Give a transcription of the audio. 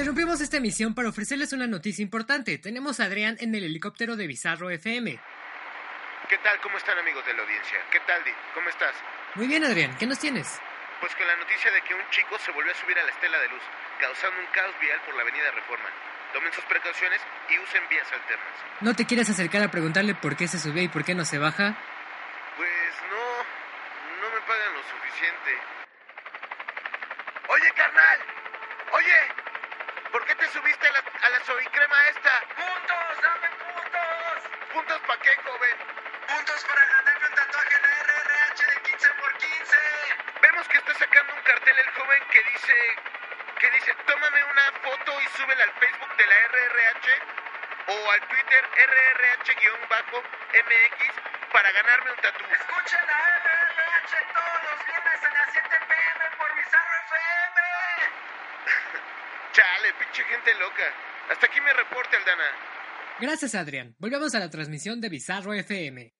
Interrumpimos esta emisión para ofrecerles una noticia importante. Tenemos a Adrián en el helicóptero de Bizarro FM. ¿Qué tal? ¿Cómo están amigos de la audiencia? ¿Qué tal, Di? ¿Cómo estás? Muy bien, Adrián. ¿Qué nos tienes? Pues con la noticia de que un chico se volvió a subir a la estela de luz, causando un caos vial por la avenida Reforma. Tomen sus precauciones y usen vías alternas. ¿No te quieres acercar a preguntarle por qué se subió y por qué no se baja? Pues no, no me pagan lo suficiente. Oye, carnal, oye, ¿por qué te subiste a la crema esta? ¡Puntos! ¡Dame puntos! ¿Puntos para qué, joven? ¡Puntos para ganarme un tatuaje en la RRH de 15 por 15! Vemos que está sacando un cartel el joven que dice, que dice, tómame una foto y súbela al Facebook de la RRH o al Twitter RRH-MX para ganarme un tatu. Escuchen la RRH todos los viernes a las 7 pm por Bizarro FM. Chale, pinche gente loca. Hasta aquí me reporte, Aldana. Gracias, Adrián. Volvemos a la transmisión de Bizarro FM.